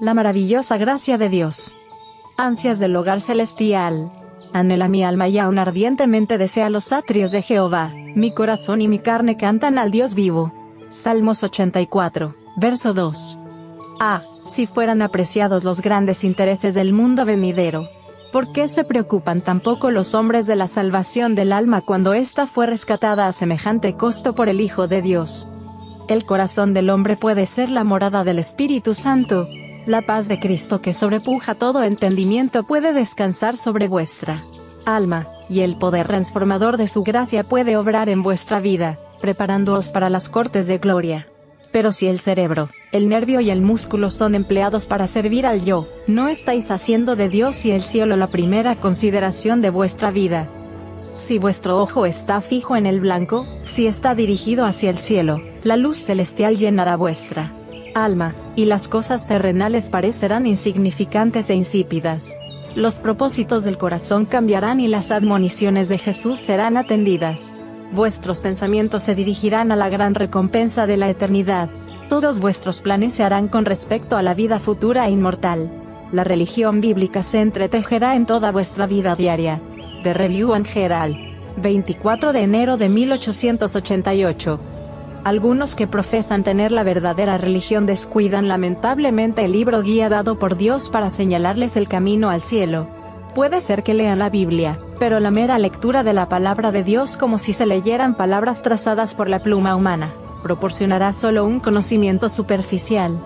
la maravillosa gracia de Dios. Ansias del hogar celestial. Anhela mi alma y aún ardientemente desea los atrios de Jehová. Mi corazón y mi carne cantan al Dios vivo. Salmos 84, verso 2. Ah, si fueran apreciados los grandes intereses del mundo venidero. ¿Por qué se preocupan tampoco los hombres de la salvación del alma cuando ésta fue rescatada a semejante costo por el Hijo de Dios? El corazón del hombre puede ser la morada del Espíritu Santo. La paz de Cristo que sobrepuja todo entendimiento puede descansar sobre vuestra alma, y el poder transformador de su gracia puede obrar en vuestra vida, preparándoos para las cortes de gloria. Pero si el cerebro, el nervio y el músculo son empleados para servir al yo, no estáis haciendo de Dios y el cielo la primera consideración de vuestra vida. Si vuestro ojo está fijo en el blanco, si está dirigido hacia el cielo, la luz celestial llenará vuestra alma, y las cosas terrenales parecerán insignificantes e insípidas. Los propósitos del corazón cambiarán y las admoniciones de Jesús serán atendidas. Vuestros pensamientos se dirigirán a la gran recompensa de la eternidad. Todos vuestros planes se harán con respecto a la vida futura e inmortal. La religión bíblica se entretejerá en toda vuestra vida diaria. The Review and Herald. 24 de enero de 1888. Algunos que profesan tener la verdadera religión descuidan lamentablemente el libro guía dado por Dios para señalarles el camino al cielo. Puede ser que lean la Biblia, pero la mera lectura de la palabra de Dios como si se leyeran palabras trazadas por la pluma humana, proporcionará solo un conocimiento superficial.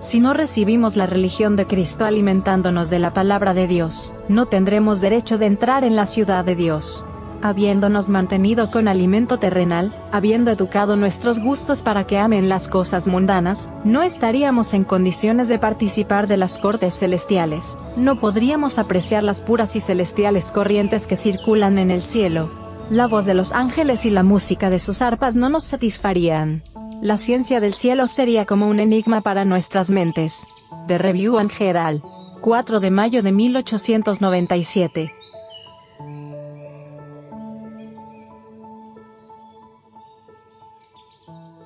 Si no recibimos la religión de Cristo alimentándonos de la palabra de Dios, no tendremos derecho de entrar en la ciudad de Dios. Habiéndonos mantenido con alimento terrenal, habiendo educado nuestros gustos para que amen las cosas mundanas, no estaríamos en condiciones de participar de las cortes celestiales, no podríamos apreciar las puras y celestiales corrientes que circulan en el cielo. La voz de los ángeles y la música de sus arpas no nos satisfarían. La ciencia del cielo sería como un enigma para nuestras mentes. The Review and Herald. 4 de mayo de 1897. you.